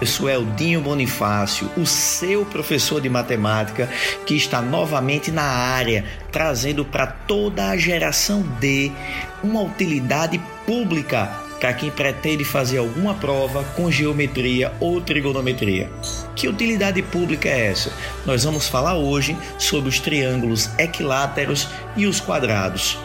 Eu sou Eldinho Bonifácio, o seu professor de matemática, que está novamente na área, trazendo para toda a geração D uma utilidade pública para quem pretende fazer alguma prova com geometria ou trigonometria. Que utilidade pública é essa? Nós vamos falar hoje sobre os triângulos equiláteros e os quadrados.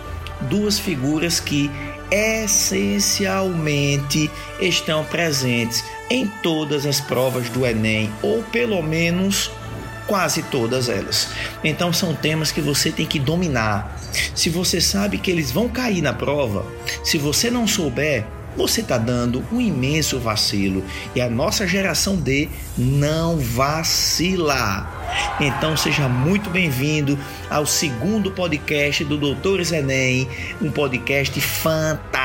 Duas figuras que essencialmente estão presentes em todas as provas do Enem, ou pelo menos quase todas elas. Então são temas que você tem que dominar. Se você sabe que eles vão cair na prova, se você não souber, você está dando um imenso vacilo e a nossa geração D não vacila. Então seja muito bem-vindo ao segundo podcast do Doutores Enem, um podcast fantástico.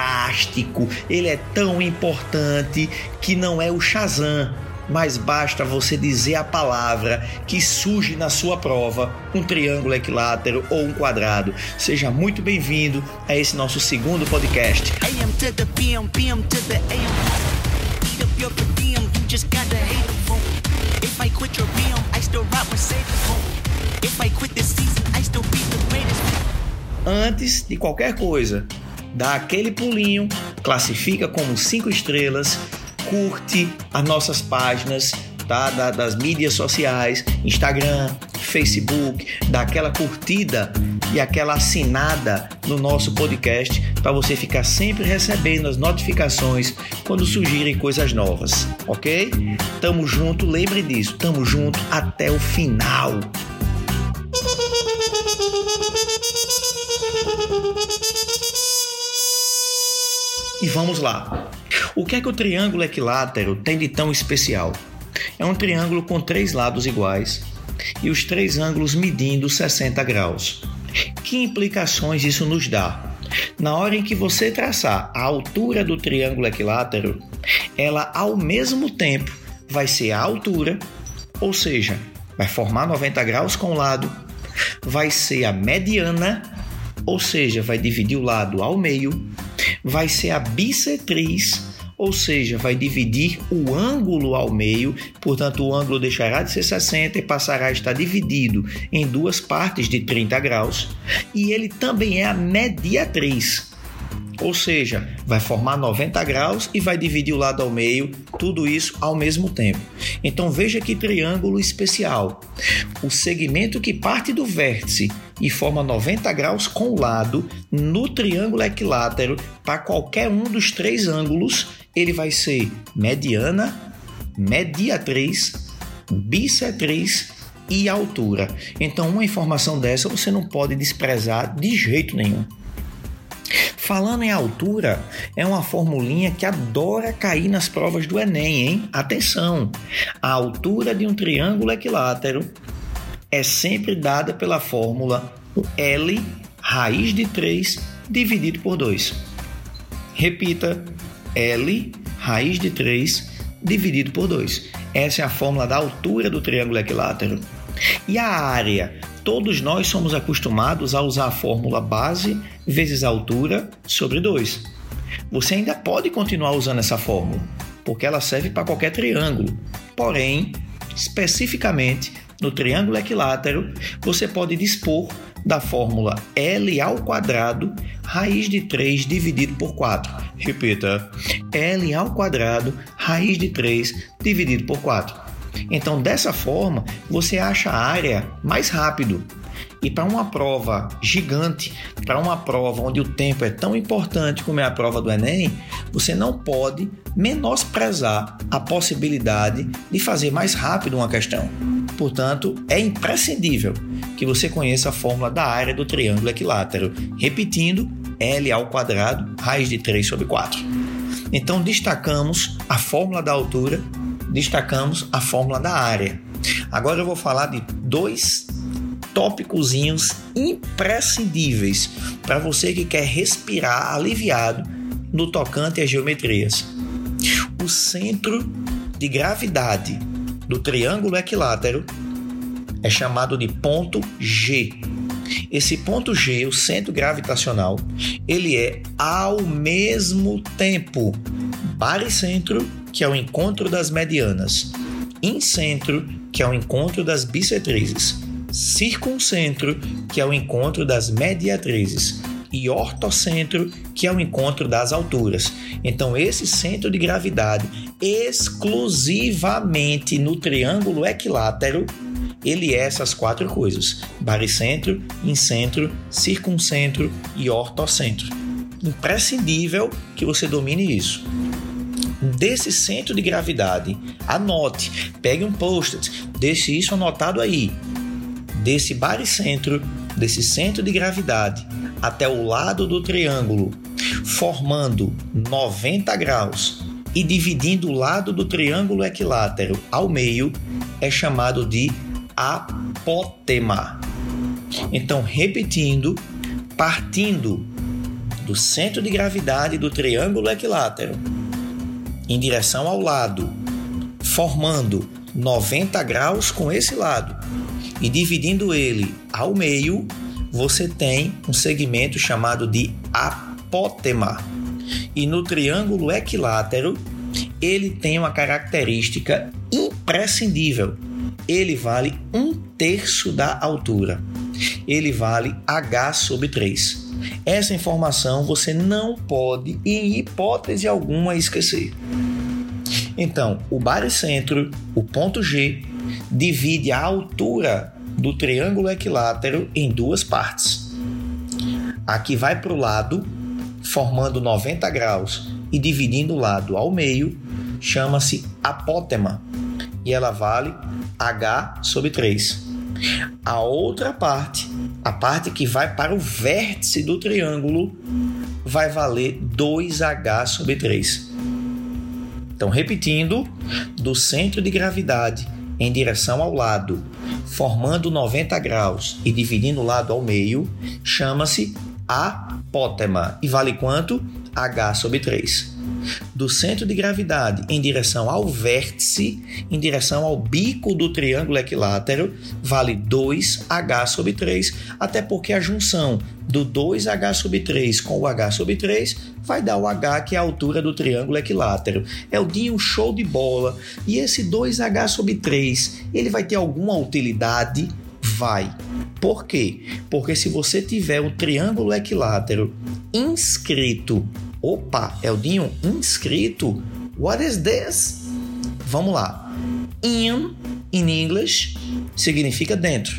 Ele é tão importante que não é o Shazam mas basta você dizer a palavra que surge na sua prova, um triângulo equilátero ou um quadrado. Seja muito bem-vindo a esse nosso segundo podcast. Antes de qualquer coisa, dá aquele pulinho, classifica como cinco estrelas curte as nossas páginas tá? Da, das mídias sociais, Instagram, Facebook, dá aquela curtida e aquela assinada no nosso podcast para você ficar sempre recebendo as notificações quando surgirem coisas novas, ok? Tamo junto, lembre disso, tamo junto até o final. E vamos lá. O que é que o triângulo equilátero tem de tão especial? É um triângulo com três lados iguais e os três ângulos medindo 60 graus. Que implicações isso nos dá? Na hora em que você traçar a altura do triângulo equilátero, ela ao mesmo tempo vai ser a altura, ou seja, vai formar 90 graus com o lado, vai ser a mediana, ou seja, vai dividir o lado ao meio, vai ser a bissetriz, ou seja, vai dividir o ângulo ao meio, portanto, o ângulo deixará de ser 60 e passará a estar dividido em duas partes de 30 graus, e ele também é a mediatriz. Ou seja, vai formar 90 graus e vai dividir o lado ao meio, tudo isso ao mesmo tempo. Então veja que triângulo especial. O segmento que parte do vértice e forma 90 graus com o lado no triângulo equilátero para qualquer um dos três ângulos ele vai ser mediana, mediatriz, bissetriz e altura. Então, uma informação dessa você não pode desprezar de jeito nenhum. Falando em altura, é uma formulinha que adora cair nas provas do Enem, hein? Atenção! A altura de um triângulo equilátero é sempre dada pela fórmula L raiz de 3 dividido por 2. Repita, L raiz de 3 dividido por 2. Essa é a fórmula da altura do triângulo equilátero. E a área? Todos nós somos acostumados a usar a fórmula base vezes a altura sobre 2. Você ainda pode continuar usando essa fórmula, porque ela serve para qualquer triângulo. Porém, especificamente no triângulo equilátero, você pode dispor da fórmula L ao quadrado raiz de 3 dividido por 4. Repita, L ao quadrado raiz de 3 dividido por 4. Então, dessa forma, você acha a área mais rápido. E para uma prova gigante, para uma prova onde o tempo é tão importante como é a prova do Enem, você não pode menosprezar a possibilidade de fazer mais rápido uma questão. Portanto, é imprescindível que você conheça a fórmula da área do triângulo equilátero. Repetindo, L ao quadrado, raiz de 3 sobre 4. Então, destacamos a fórmula da altura, destacamos a fórmula da área. Agora eu vou falar de dois tópicozinhos imprescindíveis para você que quer respirar aliviado no tocante às geometrias. O centro de gravidade do triângulo equilátero é chamado de ponto G. Esse ponto G, o centro gravitacional, ele é ao mesmo tempo baricentro, que é o encontro das medianas, incentro, que é o encontro das bissetrizes, circuncentro, que é o encontro das mediatrizes, e ortocentro, que é o encontro das alturas. Então, esse centro de gravidade exclusivamente no triângulo equilátero, ele é essas quatro coisas: baricentro, incentro, circuncentro e ortocentro. Imprescindível que você domine isso desse centro de gravidade. Anote, pegue um post-it, deixe isso anotado aí. Desse baricentro, desse centro de gravidade até o lado do triângulo, formando 90 graus e dividindo o lado do triângulo equilátero ao meio, é chamado de apótema. Então, repetindo, partindo do centro de gravidade do triângulo equilátero em direção ao lado, formando 90 graus com esse lado e dividindo ele ao meio, você tem um segmento chamado de apótema. E no triângulo equilátero, ele tem uma característica imprescindível. Ele vale um terço da altura. Ele vale H sobre 3. Essa informação você não pode, em hipótese alguma, esquecer. Então, o baricentro, o ponto G, divide a altura do triângulo equilátero em duas partes. Aqui vai para o lado, formando 90 graus e dividindo o lado ao meio, chama-se apótema e ela vale H sobre 3. A outra parte, a parte que vai para o vértice do triângulo, vai valer 2H sobre 3. Então, repetindo, do centro de gravidade em direção ao lado, formando 90 graus e dividindo o lado ao meio, chama-se apótema e vale quanto? H sobre 3 do centro de gravidade em direção ao vértice, em direção ao bico do triângulo equilátero, vale 2H sobre 3, até porque a junção do 2H sobre 3 com o H sobre 3 vai dar o H, que é a altura do triângulo equilátero. É o um show de bola. E esse 2H sobre 3, ele vai ter alguma utilidade? Vai. Por quê? Porque se você tiver um triângulo equilátero inscrito Opa, Eldinho, inscrito? What is this? Vamos lá. In, in English, significa dentro.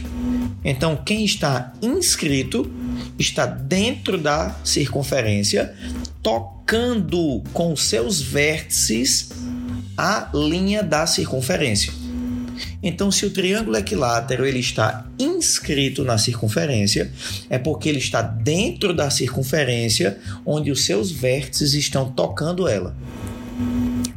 Então, quem está inscrito está dentro da circunferência, tocando com seus vértices a linha da circunferência. Então, se o triângulo equilátero ele está inscrito na circunferência, é porque ele está dentro da circunferência onde os seus vértices estão tocando ela.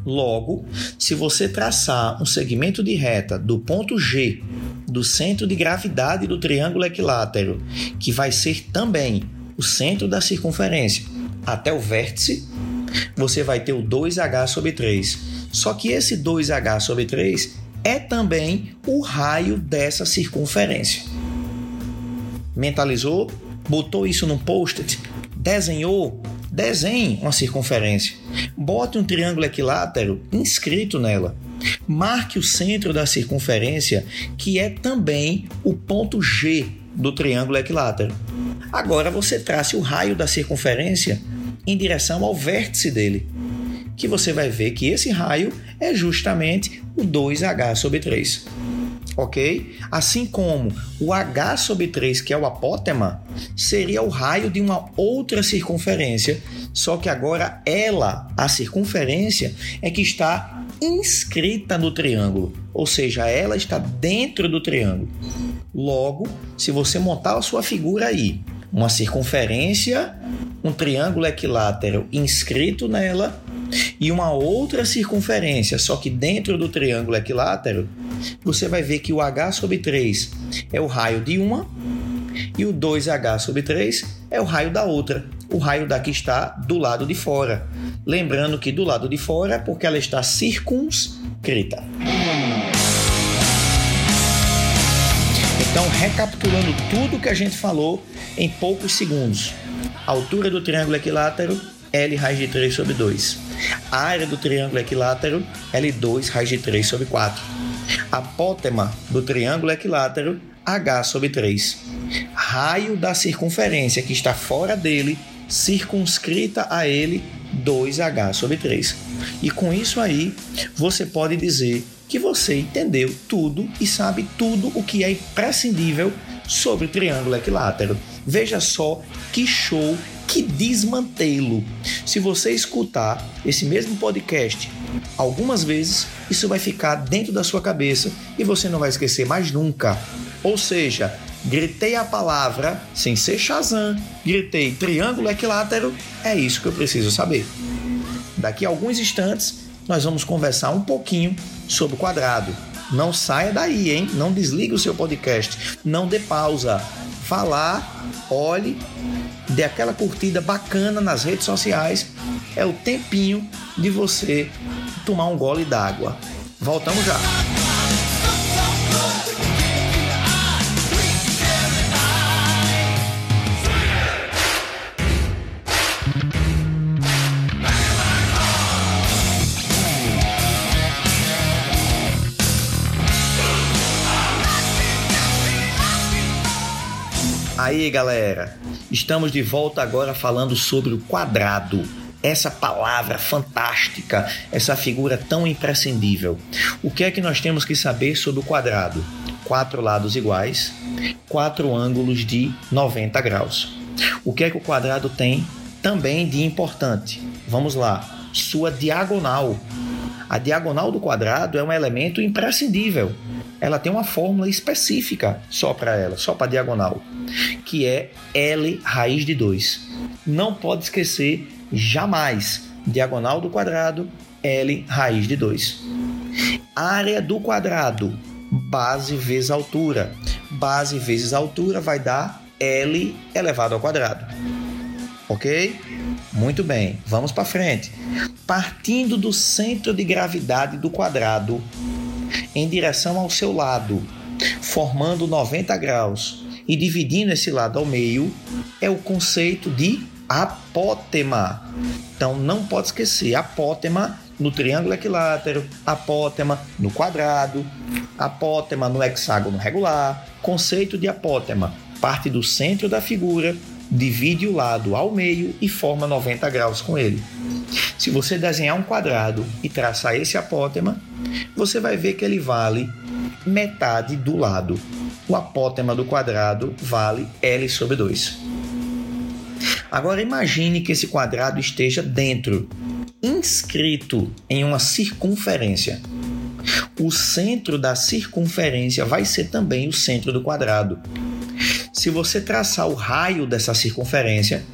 Logo, se você traçar um segmento de reta do ponto G do centro de gravidade do triângulo equilátero, que vai ser também o centro da circunferência, até o vértice, você vai ter o 2H sobre 3. Só que esse 2H sobre 3 é também o raio dessa circunferência. Mentalizou? Botou isso num post-it? Desenhou? Desenhe uma circunferência. Bote um triângulo equilátero inscrito nela. Marque o centro da circunferência, que é também o ponto G do triângulo equilátero. Agora você trace o raio da circunferência em direção ao vértice dele que você vai ver que esse raio é justamente o 2H sobre 3. Ok? Assim como o H sobre 3, que é o apótema, seria o raio de uma outra circunferência, só que agora ela, a circunferência, é que está inscrita no triângulo, ou seja, ela está dentro do triângulo. Logo, se você montar a sua figura aí, uma circunferência, um triângulo equilátero inscrito nela e uma outra circunferência, só que dentro do triângulo equilátero, você vai ver que o h sobre 3 é o raio de uma e o 2h sobre 3 é o raio da outra. O raio daqui está do lado de fora. Lembrando que do lado de fora porque ela está circunscrita. Então, recapitulando tudo que a gente falou em poucos segundos: altura do triângulo equilátero L raiz de 3 sobre 2. A área do triângulo equilátero, L2 raiz de 3 sobre 4. Apótema do triângulo equilátero, H sobre 3. Raio da circunferência que está fora dele, circunscrita a ele, 2H sobre 3. E com isso aí, você pode dizer que você entendeu tudo e sabe tudo o que é imprescindível sobre o triângulo equilátero. Veja só que show, que desmantelo. Se você escutar esse mesmo podcast algumas vezes, isso vai ficar dentro da sua cabeça e você não vai esquecer mais nunca. Ou seja, gritei a palavra sem ser Shazam, gritei triângulo equilátero, é isso que eu preciso saber. Daqui a alguns instantes, nós vamos conversar um pouquinho sobre o quadrado. Não saia daí, hein? Não desligue o seu podcast. Não dê pausa. Falar, olhe, dê aquela curtida bacana nas redes sociais. É o tempinho de você tomar um gole d'água. Voltamos já. Aí, galera, estamos de volta agora falando sobre o quadrado. Essa palavra fantástica, essa figura tão imprescindível. O que é que nós temos que saber sobre o quadrado? Quatro lados iguais, quatro ângulos de 90 graus. O que é que o quadrado tem também de importante? Vamos lá. Sua diagonal. A diagonal do quadrado é um elemento imprescindível ela tem uma fórmula específica só para ela, só para diagonal, que é L raiz de 2. Não pode esquecer jamais diagonal do quadrado L raiz de 2. Área do quadrado, base vezes altura. Base vezes altura vai dar L elevado ao quadrado. Ok? Muito bem, vamos para frente. Partindo do centro de gravidade do quadrado, em direção ao seu lado, formando 90 graus e dividindo esse lado ao meio, é o conceito de apótema. Então não pode esquecer, apótema no triângulo equilátero, apótema no quadrado, apótema no hexágono regular. Conceito de apótema parte do centro da figura, divide o lado ao meio e forma 90 graus com ele. Se você desenhar um quadrado e traçar esse apótema, você vai ver que ele vale metade do lado. O apótema do quadrado vale L sobre 2. Agora imagine que esse quadrado esteja dentro, inscrito em uma circunferência. O centro da circunferência vai ser também o centro do quadrado. Se você traçar o raio dessa circunferência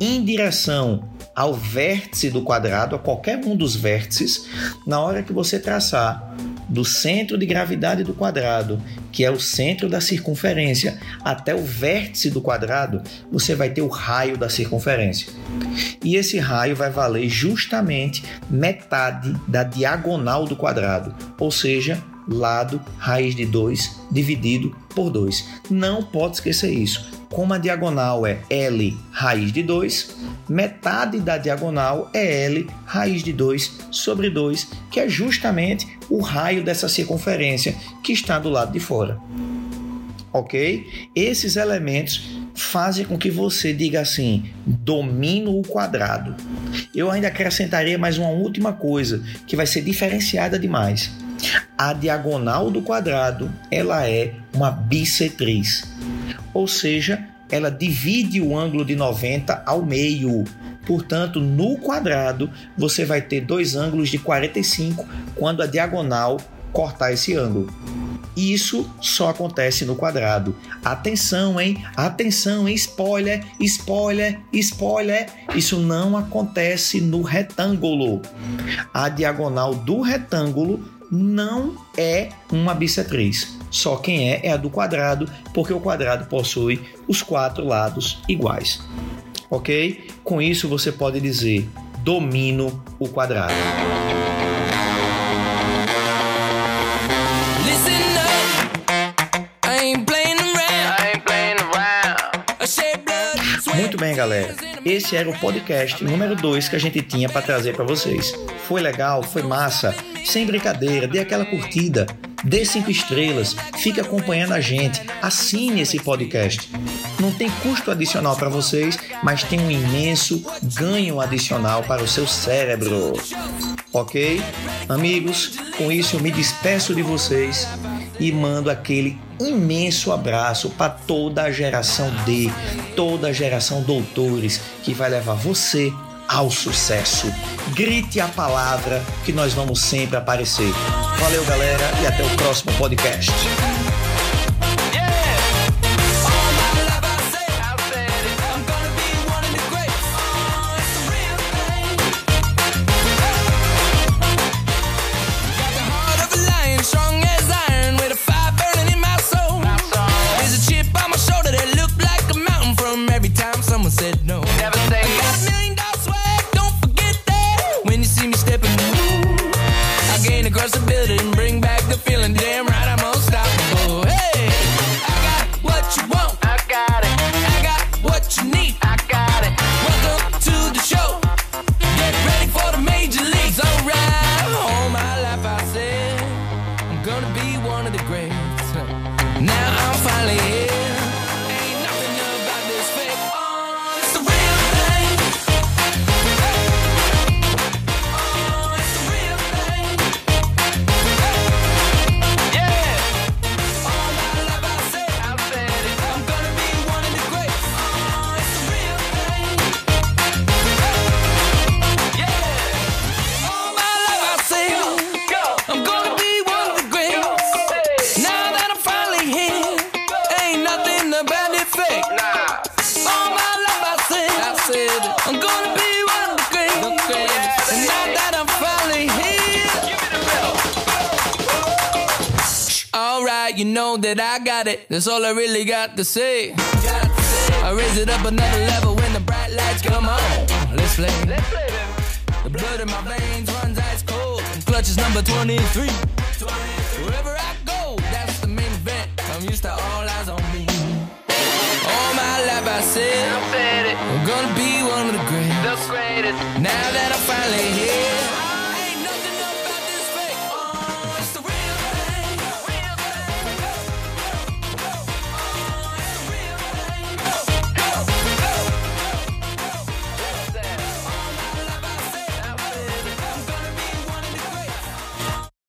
em direção ao vértice do quadrado, a qualquer um dos vértices, na hora que você traçar do centro de gravidade do quadrado, que é o centro da circunferência, até o vértice do quadrado, você vai ter o raio da circunferência. E esse raio vai valer justamente metade da diagonal do quadrado, ou seja, lado raiz de 2 dividido por 2. Não pode esquecer isso como a diagonal é L raiz de 2, metade da diagonal é L raiz de 2 sobre 2, que é justamente o raio dessa circunferência que está do lado de fora. Ok? Esses elementos fazem com que você diga assim: domino o quadrado. Eu ainda acrescentaria mais uma última coisa que vai ser diferenciada demais. A diagonal do quadrado ela é uma bissetriz ou seja, ela divide o ângulo de 90 ao meio. Portanto, no quadrado, você vai ter dois ângulos de 45 quando a diagonal cortar esse ângulo. Isso só acontece no quadrado. Atenção, hein? Atenção, hein? Spoiler, spoiler, spoiler. Isso não acontece no retângulo. A diagonal do retângulo não é uma bissetriz. Só quem é é a do quadrado, porque o quadrado possui os quatro lados iguais. Ok? Com isso você pode dizer: domino o quadrado. Muito bem, galera. Esse era o podcast número 2 que a gente tinha para trazer para vocês. Foi legal, foi massa, sem brincadeira, dê aquela curtida, dê cinco estrelas, fique acompanhando a gente, assine esse podcast. Não tem custo adicional para vocês, mas tem um imenso ganho adicional para o seu cérebro. Ok? Amigos, com isso eu me despeço de vocês e mando aquele imenso abraço para toda a geração D, toda a geração doutores que vai levar você ao sucesso. Grite a palavra que nós vamos sempre aparecer. Valeu, galera, e até o próximo podcast. Know that I got it. That's all I really got to say. I raise it up another level when the bright lights come on. Let's play. The blood in my veins runs ice cold. Clutch is number 23. Wherever I go, that's the main event. I'm used to all eyes on me. All my life I said, I'm gonna be one of the greatest. Now that I'm finally here.